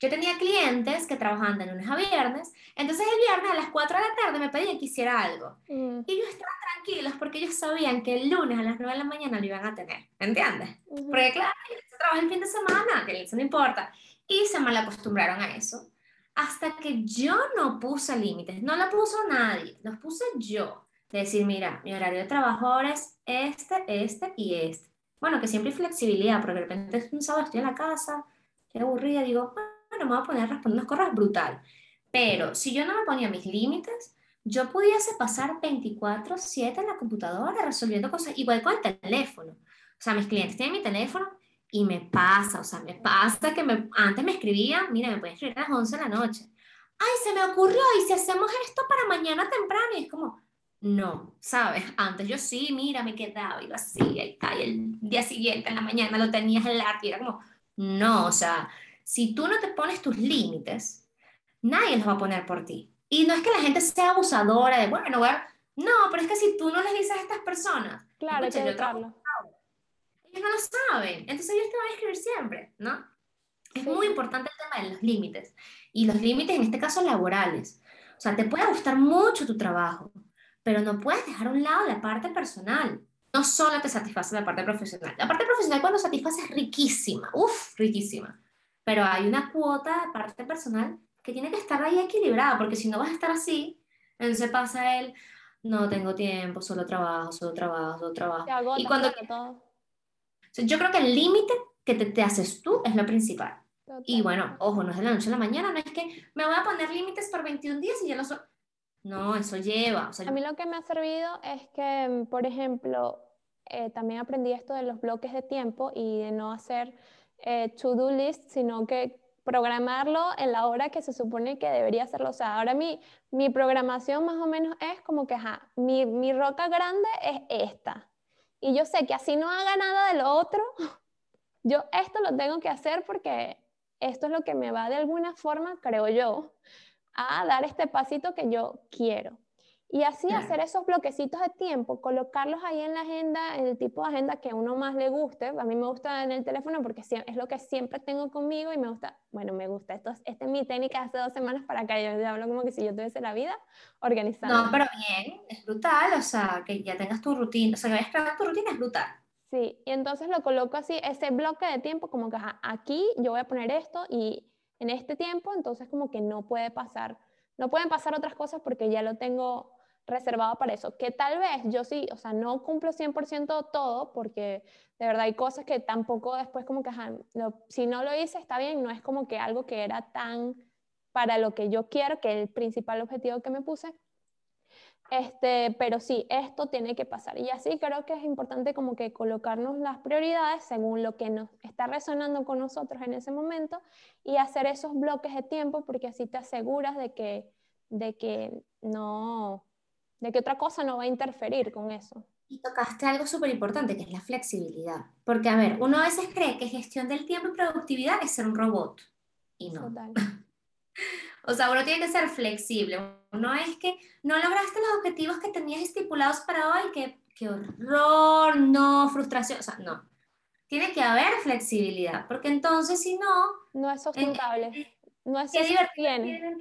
Yo tenía clientes que trabajaban de lunes a viernes, entonces el viernes a las 4 de la tarde me pedían que hiciera algo. Mm. Y ellos estaban tranquilos porque ellos sabían que el lunes a las 9 de la mañana lo iban a tener, ¿entiendes? Porque claro, se trabaja el fin de semana, que eso no importa. Y se mal acostumbraron a eso. Hasta que yo no puse límites, no lo puso nadie, los puse yo. De decir, mira, mi horario de trabajo ahora es este, este y este. Bueno, que siempre hay flexibilidad, porque de repente un sábado estoy en la casa, estoy aburrida, digo, bueno, me voy a poner a responder unas cosas brutal. Pero si yo no me ponía mis límites, yo pudiese pasar 24/7 en la computadora resolviendo cosas, igual con el teléfono. O sea, mis clientes tienen mi teléfono y me pasa, o sea, me pasa que me, antes me escribían, mira, me pueden escribir a las 11 de la noche. Ay, se me ocurrió, ¿y si hacemos esto para mañana temprano? Y es como, no, ¿sabes? Antes yo sí, mira, me quedaba y lo hacía y, y el día siguiente en la mañana lo tenías en el arte y era como, no, o sea, si tú no te pones tus límites, nadie los va a poner por ti. Y no es que la gente sea abusadora de, bueno, no, pero es que si tú no les dices a estas personas, claro, que yo trabajo, ellos no lo saben, entonces ellos te van a escribir siempre, ¿no? Es muy importante el tema de los límites. Y los límites, en este caso, laborales. O sea, te puede gustar mucho tu trabajo, pero no puedes dejar a un lado la parte personal. No solo te satisface la parte profesional. La parte profesional cuando satisface es riquísima, uff, riquísima pero hay una cuota de parte personal que tiene que estar ahí equilibrada, porque si no vas a estar así, entonces pasa el, no tengo tiempo, solo trabajo, solo trabajo, solo trabajo. y cuando... Todo. Yo creo que el límite que te, te, haces tú es lo principal. Y bueno, ojo, no es de la noche a la mañana, no es que me voy a poner límites por 21 días y ya lo so No, eso lleva. a mí lo que me ha servido es que, por ejemplo, eh, también aprendí esto de los bloques de tiempo y de no hacer eh, to-do list, sino que programarlo en la hora que se supone que debería hacerlo. O sea, ahora mi, mi programación más o menos es como que, ajá, mi, mi roca grande es esta. Y yo sé que así no haga nada de lo otro, yo esto lo tengo que hacer porque esto es lo que me va de alguna forma, creo yo, a dar este pasito que yo quiero. Y así hacer esos bloquecitos de tiempo, colocarlos ahí en la agenda, en el tipo de agenda que uno más le guste. A mí me gusta en el teléfono porque es lo que siempre tengo conmigo y me gusta, bueno, me gusta. Esto, esta es mi técnica hace dos semanas para que yo hablo como que si yo tuviese la vida organizada. No, pero bien, es brutal, o sea, que ya tengas tu rutina, o sea, que vayas creando tu rutina es brutal. Sí, y entonces lo coloco así, ese bloque de tiempo, como que aquí yo voy a poner esto y en este tiempo, entonces como que no puede pasar, no pueden pasar otras cosas porque ya lo tengo reservado para eso, que tal vez yo sí, o sea, no cumplo 100% todo, porque de verdad hay cosas que tampoco después como que, si no lo hice está bien, no es como que algo que era tan para lo que yo quiero, que el principal objetivo que me puse, este, pero sí, esto tiene que pasar. Y así creo que es importante como que colocarnos las prioridades según lo que nos está resonando con nosotros en ese momento y hacer esos bloques de tiempo porque así te aseguras de que, de que no, de que otra cosa no va a interferir con eso. Y tocaste algo súper importante, que es la flexibilidad. Porque, a ver, uno a veces cree que gestión del tiempo y productividad es ser un robot. Y no. o sea, uno tiene que ser flexible. No es que no lograste los objetivos que tenías estipulados para hoy, que qué horror, no, frustración. O sea, no. Tiene que haber flexibilidad, porque entonces si no... No es sustentable. no es sustentable.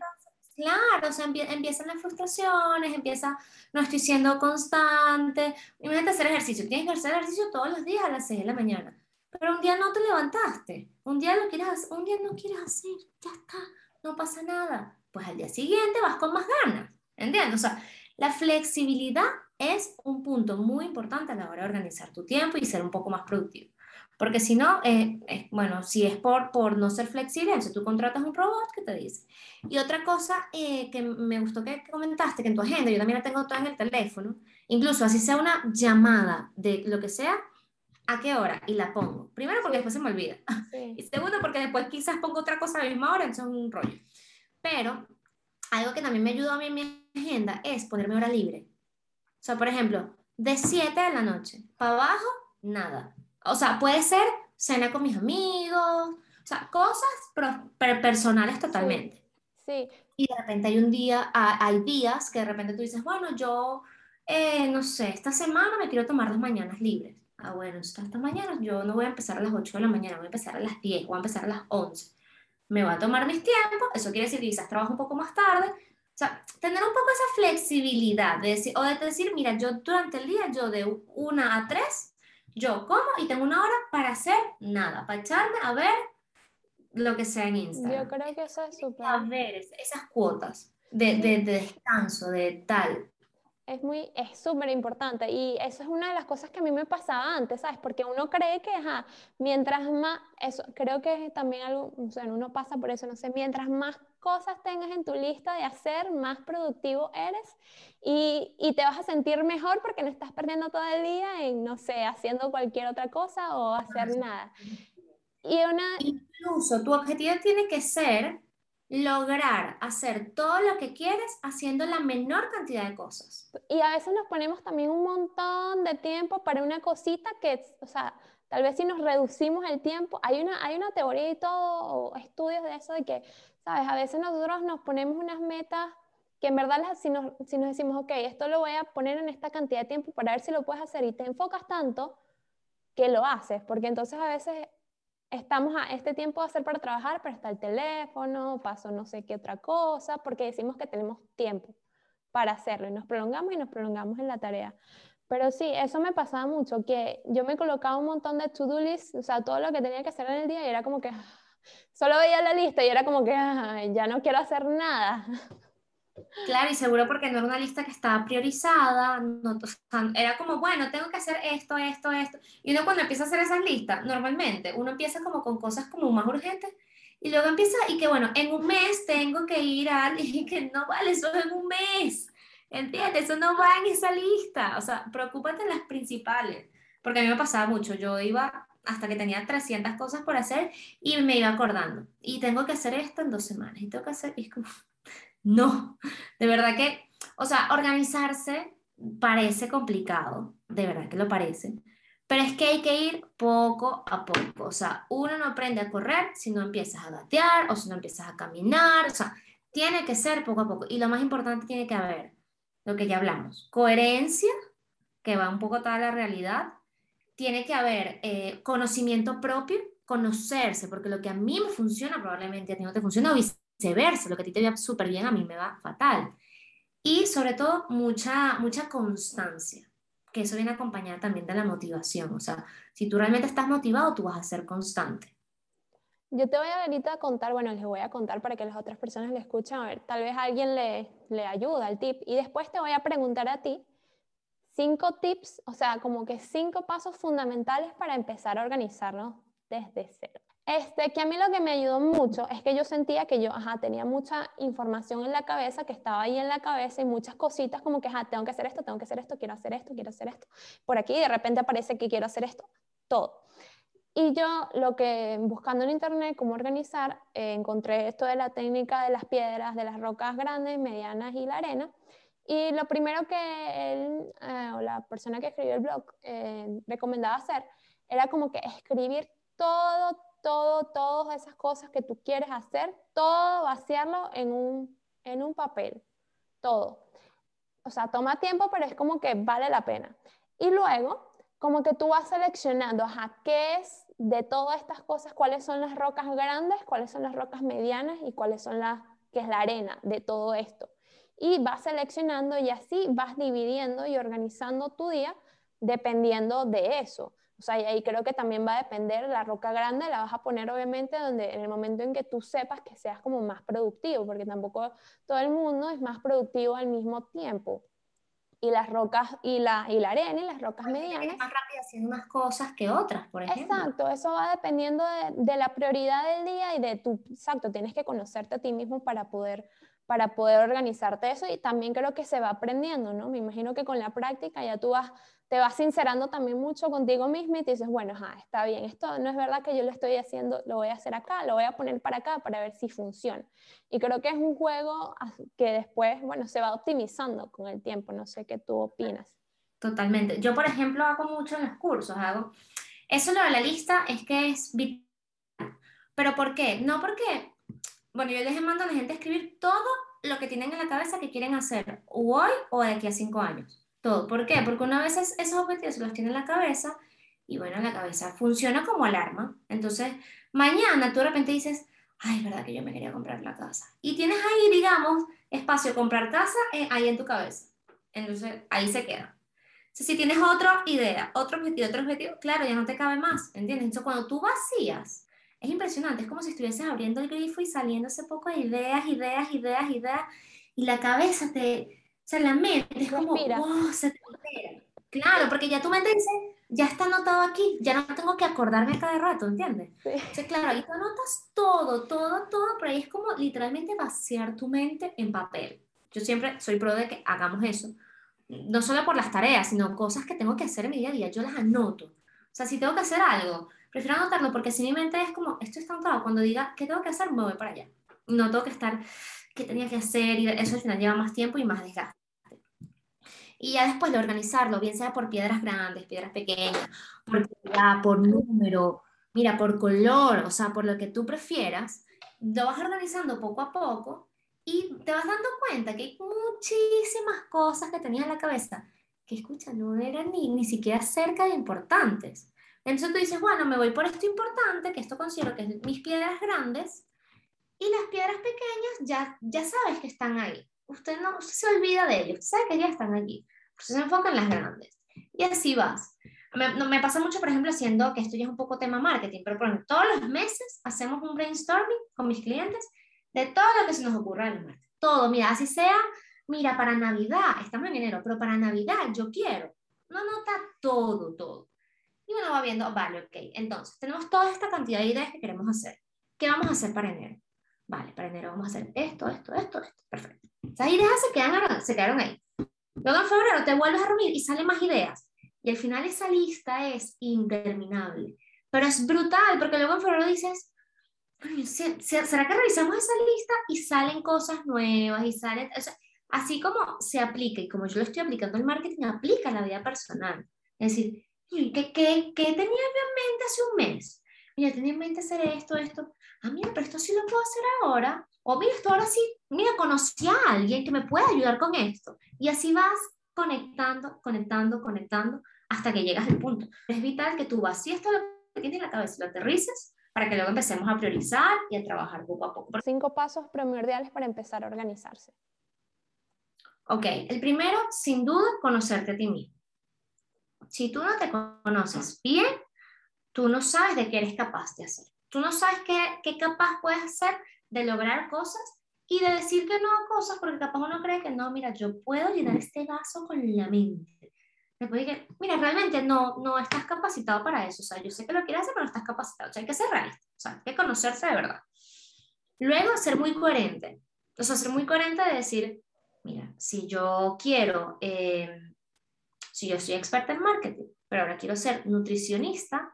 Claro, o sea, empiezan las frustraciones, empieza, no estoy siendo constante. Imagínate hacer ejercicio, tienes que hacer ejercicio todos los días a las 6 de la mañana, pero un día no te levantaste, un día lo quieres un día no quieres hacer, ya está, no pasa nada. Pues al día siguiente vas con más ganas, ¿entiendes? O sea, la flexibilidad es un punto muy importante a la hora de organizar tu tiempo y ser un poco más productivo. Porque si no, eh, bueno, si es por, por no ser flexible, entonces tú contratas un robot que te dice. Y otra cosa eh, que me gustó que comentaste, que en tu agenda, yo también la tengo toda en el teléfono, incluso así sea una llamada de lo que sea, ¿a qué hora? Y la pongo. Primero porque después se me olvida. Y segundo porque después quizás pongo otra cosa a la misma hora, entonces es un rollo. Pero algo que también me ayudó a mí en mi agenda es ponerme hora libre. O sea, por ejemplo, de 7 de la noche para abajo, nada. O sea, puede ser cena con mis amigos, o sea, cosas personales totalmente. Sí. Y de repente hay un día, hay días que de repente tú dices, bueno, yo, eh, no sé, esta semana me quiero tomar las mañanas libres. Ah, bueno, estas mañanas yo no voy a empezar a las 8 de la mañana, voy a empezar a las 10, voy a empezar a las 11. Me voy a tomar mis tiempos, eso quiere decir que quizás trabajo un poco más tarde, o sea, tener un poco esa flexibilidad de decir, o de decir, mira, yo durante el día, yo de una a tres, yo como y tengo una hora para hacer nada, para echarme a ver lo que sea en Instagram. Yo creo que eso es súper. A ver esas cuotas de, de, de descanso, de tal es muy, es súper importante y eso es una de las cosas que a mí me pasaba antes, ¿sabes? Porque uno cree que, ajá, mientras más, eso, creo que también algo, o sea, uno pasa por eso, no sé, mientras más cosas tengas en tu lista de hacer, más productivo eres y, y te vas a sentir mejor porque no estás perdiendo todo el día en, no sé, haciendo cualquier otra cosa o hacer nada. Y una... Incluso tu objetivo tiene que ser lograr hacer todo lo que quieres haciendo la menor cantidad de cosas. Y a veces nos ponemos también un montón de tiempo para una cosita que, o sea, tal vez si nos reducimos el tiempo, hay una, hay una teoría y todo, estudios de eso, de que, ¿sabes? A veces nosotros nos ponemos unas metas que en verdad si nos, si nos decimos, ok, esto lo voy a poner en esta cantidad de tiempo para ver si lo puedes hacer y te enfocas tanto que lo haces, porque entonces a veces estamos a este tiempo de hacer para trabajar, pero está el teléfono, paso no sé qué otra cosa, porque decimos que tenemos tiempo para hacerlo y nos prolongamos y nos prolongamos en la tarea. Pero sí, eso me pasaba mucho, que yo me colocaba un montón de to-do lists, o sea, todo lo que tenía que hacer en el día y era como que solo veía la lista y era como que ya no quiero hacer nada. Claro, y seguro porque no era una lista que estaba priorizada, no, era como, bueno, tengo que hacer esto, esto, esto. Y uno cuando empieza a hacer esas listas, normalmente uno empieza como con cosas como más urgentes y luego empieza, y que bueno, en un mes tengo que ir a, y que no vale, eso en un mes, ¿entiendes? Eso no va en esa lista, o sea, preocúpate en las principales, porque a mí me pasaba mucho, yo iba hasta que tenía 300 cosas por hacer y me iba acordando, y tengo que hacer esto en dos semanas, y tengo que hacer, y es como, no, de verdad que, o sea, organizarse parece complicado, de verdad que lo parece, pero es que hay que ir poco a poco, o sea, uno no aprende a correr si no empiezas a gatear o si no empiezas a caminar, o sea, tiene que ser poco a poco y lo más importante tiene que haber, lo que ya hablamos, coherencia, que va un poco a la realidad, tiene que haber eh, conocimiento propio, conocerse, porque lo que a mí me funciona probablemente a ti no te funciona o viceversa, lo que a ti te va súper bien, a mí me va fatal. Y sobre todo, mucha, mucha constancia, que eso viene acompañada también de la motivación. O sea, si tú realmente estás motivado, tú vas a ser constante. Yo te voy a ahorita contar, bueno, les voy a contar para que las otras personas le escuchen, a ver, tal vez alguien le, le ayuda el tip. Y después te voy a preguntar a ti cinco tips, o sea, como que cinco pasos fundamentales para empezar a organizarnos desde cero. Este, que a mí lo que me ayudó mucho es que yo sentía que yo, tenía mucha información en la cabeza, que estaba ahí en la cabeza y muchas cositas como que, ajá, tengo que hacer esto, tengo que hacer esto, quiero hacer esto, quiero hacer esto. Por aquí de repente aparece que quiero hacer esto, todo. Y yo lo que buscando en internet cómo organizar, eh, encontré esto de la técnica de las piedras, de las rocas grandes, medianas y la arena. Y lo primero que él eh, o la persona que escribió el blog eh, recomendaba hacer era como que escribir todo, todo, todas esas cosas que tú quieres hacer, todo vaciarlo en un, en un papel, todo. O sea, toma tiempo, pero es como que vale la pena. Y luego, como que tú vas seleccionando, ajá, ¿qué es de todas estas cosas? ¿Cuáles son las rocas grandes? ¿Cuáles son las rocas medianas? ¿Y cuáles son las, que es la arena de todo esto? Y vas seleccionando y así vas dividiendo y organizando tu día dependiendo de eso. O sea, y ahí creo que también va a depender, la roca grande la vas a poner obviamente donde en el momento en que tú sepas que seas como más productivo, porque tampoco todo el mundo es más productivo al mismo tiempo. Y las rocas, y la, y la arena y las rocas medianas. Es más rápido haciendo unas cosas que otras, por ejemplo. Exacto, eso va dependiendo de, de la prioridad del día y de tu, exacto, tienes que conocerte a ti mismo para poder para poder organizarte eso y también creo que se va aprendiendo, ¿no? Me imagino que con la práctica ya tú vas te vas sincerando también mucho contigo mismo y te dices, bueno, está bien, esto no es verdad que yo lo estoy haciendo, lo voy a hacer acá, lo voy a poner para acá para ver si funciona. Y creo que es un juego que después, bueno, se va optimizando con el tiempo, no sé qué tú opinas. Totalmente. Yo, por ejemplo, hago mucho en los cursos, hago... Eso lo de la lista es que es vital. ¿Pero por qué? No porque, bueno, yo les mando a la gente a escribir todo lo que tienen en la cabeza que quieren hacer, hoy o de aquí a cinco años todo. ¿Por qué? Porque una vez esos objetivos los tiene en la cabeza y bueno, la cabeza funciona como alarma. Entonces, mañana tú de repente dices, ay, verdad que yo me quería comprar la casa. Y tienes ahí, digamos, espacio comprar casa eh, ahí en tu cabeza. Entonces, ahí se queda. Entonces, si tienes otra idea, otro objetivo, otro objetivo, claro, ya no te cabe más, ¿entiendes? Entonces, cuando tú vacías, es impresionante, es como si estuvieses abriendo el grifo y saliendo ese poco de ideas, ideas, ideas, ideas, y la cabeza te, sea, la mente es como, wow, se te Claro, porque ya tu mente dice, ya está anotado aquí, ya no tengo que acordarme cada rato, ¿entiendes? Sí. O sea, claro, ahí tú anotas todo, todo, todo, pero ahí es como literalmente vaciar tu mente en papel. Yo siempre soy pro de que hagamos eso, no solo por las tareas, sino cosas que tengo que hacer en mi día a día, yo las anoto. O sea, si tengo que hacer algo, prefiero anotarlo porque si mi mente es como, esto está anotado, cuando diga, ¿qué tengo que hacer? Me voy para allá. No tengo que estar, ¿qué tenía que hacer? Y eso al final lleva más tiempo y más desgaste. Y ya después de organizarlo, bien sea por piedras grandes, piedras pequeñas, por, por número, mira, por color, o sea, por lo que tú prefieras, lo vas organizando poco a poco y te vas dando cuenta que hay muchísimas cosas que tenías en la cabeza que, escucha, no eran ni, ni siquiera cerca de importantes. Entonces tú dices, bueno, me voy por esto importante, que esto considero que es mis piedras grandes, y las piedras pequeñas ya, ya sabes que están ahí usted no se olvida de ellos, sabe que ya están allí, usted se enfoca en las grandes. Y así vas. Me, me, pasa mucho, por ejemplo, haciendo, que esto ya es un poco tema marketing, pero por todos los meses hacemos un brainstorming con mis clientes de todo lo que se nos ocurra en el marketing. Todo, mira, así sea, mira, para Navidad, estamos en enero, pero para Navidad yo quiero. No nota todo, todo. Y uno va viendo, vale, ok, entonces tenemos toda esta cantidad de ideas que queremos hacer. ¿Qué vamos a hacer para enero? Vale, para enero vamos a hacer esto, esto, esto, esto. Perfecto. Esas ideas se quedaron, se quedaron ahí. Luego en febrero te vuelves a reunir y salen más ideas. Y al final esa lista es interminable. Pero es brutal porque luego en febrero dices, ¿será que revisamos esa lista y salen cosas nuevas y salen... así como se aplica y como yo lo estoy aplicando el marketing, aplica la vida personal. Es decir, ¿qué, qué, qué tenía en mente hace un mes? Mira, tenía en mente hacer esto, esto ah, mira, pero esto sí lo puedo hacer ahora, o mira, esto ahora sí, mira, conocí a alguien que me puede ayudar con esto. Y así vas conectando, conectando, conectando, hasta que llegas al punto. Es vital que tú vacíes todo lo que tienes en la cabeza, lo aterrices, para que luego empecemos a priorizar y a trabajar poco a poco. Cinco pasos primordiales para empezar a organizarse. Ok, el primero, sin duda, conocerte a ti mismo. Si tú no te conoces bien, tú no sabes de qué eres capaz de hacer tú no sabes qué, qué capaz puedes hacer de lograr cosas y de decir que no a cosas porque capaz uno cree que no, mira, yo puedo llenar este vaso con la mente. Después dije, mira, realmente no, no estás capacitado para eso. O sea, yo sé que lo quieres hacer, pero no estás capacitado. O sea, hay que ser realista. O sea, hay que conocerse de verdad. Luego, ser muy coherente. O sea, ser muy coherente de decir, mira, si yo quiero, eh, si yo soy experta en marketing, pero ahora quiero ser nutricionista,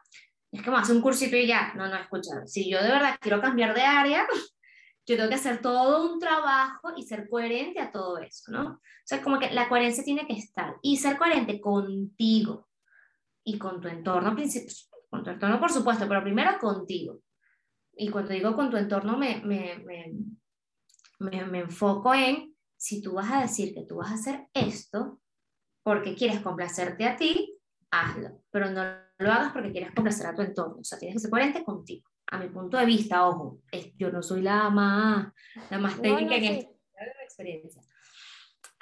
es como hacer un cursito y ya. No, no, escucha, si yo de verdad quiero cambiar de área, yo tengo que hacer todo un trabajo y ser coherente a todo eso, ¿no? O sea, como que la coherencia tiene que estar y ser coherente contigo y con tu entorno, con tu entorno por supuesto, pero primero contigo. Y cuando digo con tu entorno me, me, me, me, enfoco en si tú vas a decir que tú vas a hacer esto porque quieres complacerte a ti, hazlo, pero no lo hagas porque quieres complacer a tu entorno, o sea, tienes que ser coherente contigo. A mi punto de vista, ojo, yo no soy la más, la más técnica en esto, la experiencia.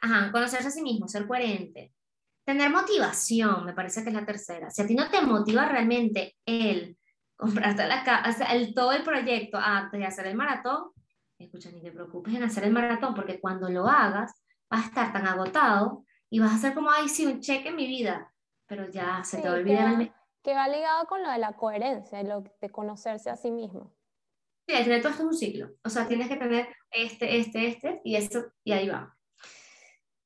Ajá, conocerse a sí mismo, ser coherente. Tener motivación, me parece que es la tercera. Si a ti no te motiva realmente el comprarte la casa, el, todo el proyecto antes de hacer el maratón, escucha, ni te preocupes en hacer el maratón, porque cuando lo hagas, vas a estar tan agotado y vas a ser como, ay, sí, un cheque en mi vida pero ya se te olvida el Que va ligado con lo de la coherencia, lo de conocerse a sí mismo. Sí, el reto es un ciclo. O sea, tienes que tener este, este, este y esto, y ahí va.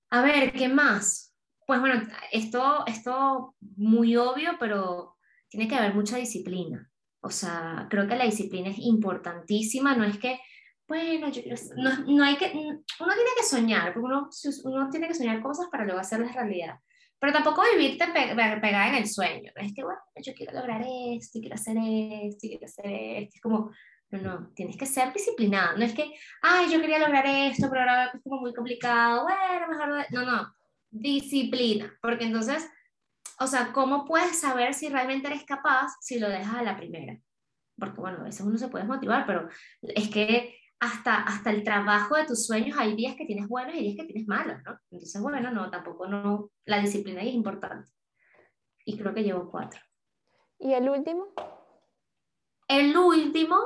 A ver, ¿qué más? Pues bueno, esto, esto muy obvio, pero tiene que haber mucha disciplina. O sea, creo que la disciplina es importantísima, no es que, bueno, yo no, no hay que, uno tiene que soñar, porque uno, uno tiene que soñar cosas para luego hacerlas realidad. Pero tampoco vivirte pegada en el sueño. es que, bueno, yo quiero lograr esto, y quiero hacer esto, y quiero hacer esto. Es como, no, no, tienes que ser disciplinada. No es que, ay, yo quería lograr esto, pero ahora es como muy complicado. Bueno, mejor. No, no, disciplina. Porque entonces, o sea, ¿cómo puedes saber si realmente eres capaz si lo dejas a la primera? Porque, bueno, a veces uno se puede motivar, pero es que hasta, hasta el trabajo de tus sueños hay días que tienes buenos y días que tienes malos, ¿no? Entonces, bueno, no, tampoco no, la disciplina es importante. Y creo que llevo cuatro. ¿Y el último? El último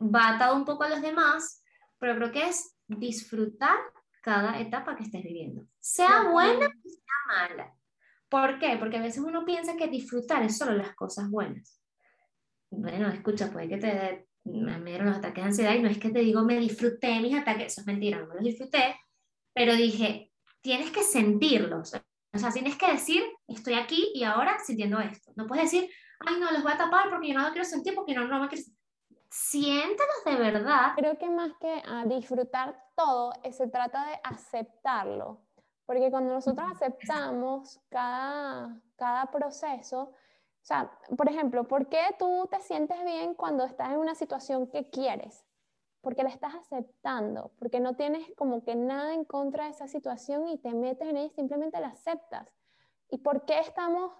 va atado un poco a los demás, pero creo que es disfrutar cada etapa que estés viviendo, sea buena o sea mala. ¿Por qué? Porque a veces uno piensa que disfrutar es solo las cosas buenas. Bueno, escucha, puede que te me dieron los ataques de ansiedad y no es que te digo me disfruté mis ataques, eso es mentira, no me los disfruté, pero dije, tienes que sentirlos. O sea, tienes que decir, estoy aquí y ahora sintiendo esto. No puedes decir, ay, no, los voy a tapar porque yo no lo quiero sentir, porque no, no me quiero Siéntalos de verdad. Creo que más que a disfrutar todo, eh, se trata de aceptarlo. Porque cuando nosotros aceptamos cada, cada proceso, o sea, por ejemplo, ¿por qué tú te sientes bien cuando estás en una situación que quieres? Porque la estás aceptando, porque no tienes como que nada en contra de esa situación y te metes en ella y simplemente la aceptas. ¿Y por qué estamos,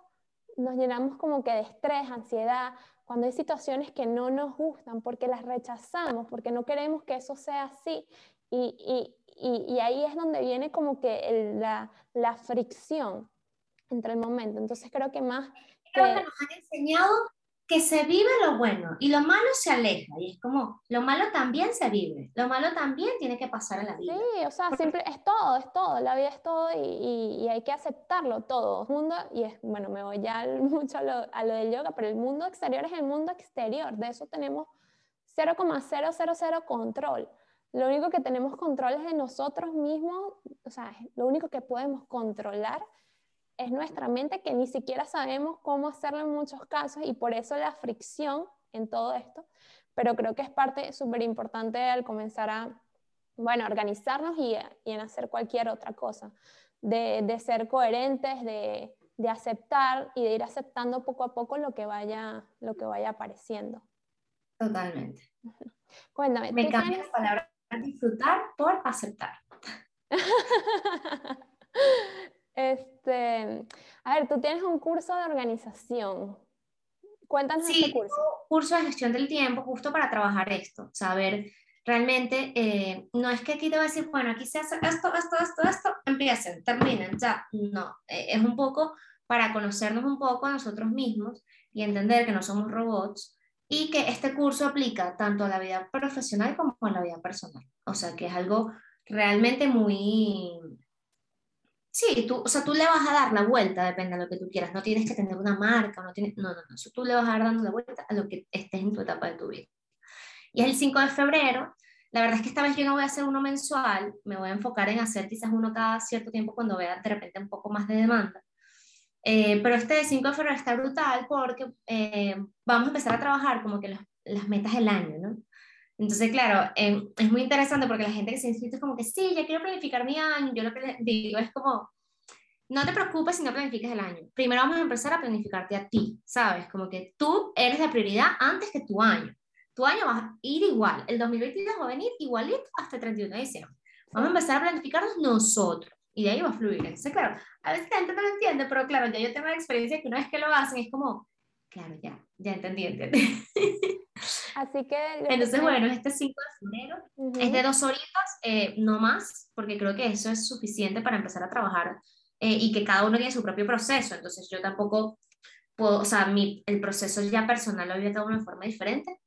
nos llenamos como que de estrés, ansiedad, cuando hay situaciones que no nos gustan? Porque las rechazamos, porque no queremos que eso sea así. Y, y, y, y ahí es donde viene como que la, la fricción entre el momento. Entonces creo que más creo que nos han enseñado que se vive lo bueno y lo malo se aleja. Y es como, lo malo también se vive, lo malo también tiene que pasar en la vida. Sí, o sea, siempre es todo, es todo, la vida es todo y, y, hay que aceptarlo todo. El mundo, y es, bueno, me voy ya mucho a lo, a lo del yoga, pero el mundo exterior es el mundo exterior, de eso tenemos 0,000 control. Lo único que tenemos control es de nosotros mismos, o sea, lo único que podemos controlar es nuestra mente que ni siquiera sabemos cómo hacerlo en muchos casos y por eso la fricción en todo esto, pero creo que es parte súper importante al comenzar a, bueno, organizarnos y, y, en hacer cualquier otra cosa, de, de ser coherentes, de, de, aceptar y de ir aceptando poco a poco lo que vaya, lo que vaya apareciendo. Totalmente. Cuéntame. Me cambia la palabra disfrutar por aceptar. Este, a ver, tú tienes un curso de organización. Cuéntanos sí, este curso. curso de gestión del tiempo justo para trabajar esto, saber realmente, eh, no es que aquí te va a decir, bueno, aquí se hace esto, esto, esto, esto, empiecen, terminen, ya, no, eh, es un poco para conocernos un poco a nosotros mismos y entender que no somos robots y que este curso aplica tanto a la vida profesional como a la vida personal. O sea, que es algo realmente muy, Sí, tú, o sea, tú le vas a dar la vuelta, depende de lo que tú quieras. No tienes que tener una marca, no, tienes, no, no, no. tú le vas a dar dando la vuelta a lo que estés en tu etapa de tu vida. Y es el 5 de febrero. La verdad es que esta vez yo no voy a hacer uno mensual, me voy a enfocar en hacer quizás uno cada cierto tiempo cuando vea de repente un poco más de demanda. Eh, pero este 5 de febrero está brutal porque eh, vamos a empezar a trabajar como que las metas del año, ¿no? Entonces, claro, em, es muy interesante porque la gente que se inscrito es como que sí, ya quiero planificar mi año. Yo lo que digo es como, no te preocupes si no planifiques el año. Primero vamos a empezar a planificarte a ti, ¿sabes? Como que tú eres la prioridad antes que tu año. Tu año va a ir igual. El 2022 va a venir igualito hasta el 31 de diciembre. Vamos a empezar a planificarnos nosotros y de ahí va a fluir. Entonces, claro, a veces la gente no lo entiende, pero claro, ya yo tengo la experiencia que una vez que lo hacen es como, claro, ya, ya entendí, entendí. Así que... Entonces, bueno, este 5 de febrero es de dos horitas, eh, no más, porque creo que eso es suficiente para empezar a trabajar eh, y que cada uno tiene su propio proceso. Entonces, yo tampoco puedo, o sea, mi, el proceso ya personal lo vive cada uno de forma diferente.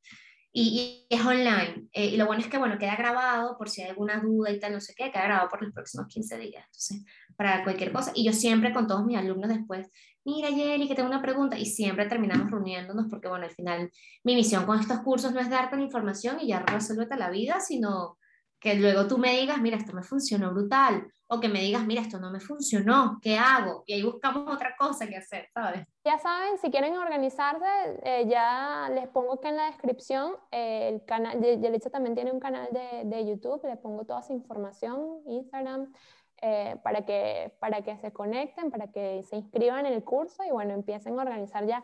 Y, y, es online. Eh, y lo bueno es que, bueno, queda grabado por si hay alguna duda y tal, no sé qué, queda grabado por los próximos 15 días. Entonces, para cualquier cosa. Y yo siempre con todos mis alumnos después mira Yeli, que tengo una pregunta, y siempre terminamos reuniéndonos porque, bueno, al final mi misión con estos cursos no es darte la información y ya resuélvete la vida, sino que luego tú me digas, mira, esto me funcionó brutal, o que me digas, mira, esto no me funcionó, ¿qué hago? Y ahí buscamos otra cosa que hacer, ¿sabes? Ya saben, si quieren organizarse, eh, ya les pongo aquí en la descripción eh, el canal, Yelitza también tiene un canal de, de, YouTube, le pongo toda su información, Instagram, eh, para, que, para que se conecten, para que se inscriban en el curso y bueno, empiecen a organizar ya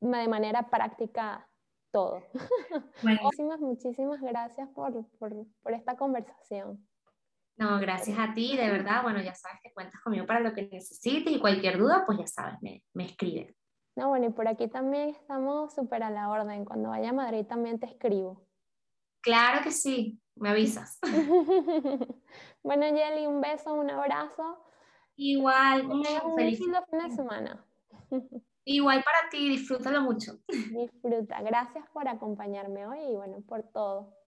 de manera práctica todo. Muchísimas, muchísimas gracias por, por, por, esta conversación. No, gracias a ti, de verdad. Bueno, ya sabes que cuentas conmigo para lo que necesites y cualquier duda, pues ya sabes, me, me escribes. No, bueno, y por aquí también estamos súper a la orden. Cuando vaya a Madrid también te escribo. Claro que sí, me avisas. bueno, Jelly, un beso, un abrazo. Igual, un feliz fin de semana. Igual para ti, disfrútalo mucho. Disfruta. Gracias por acompañarme hoy y bueno, por todo.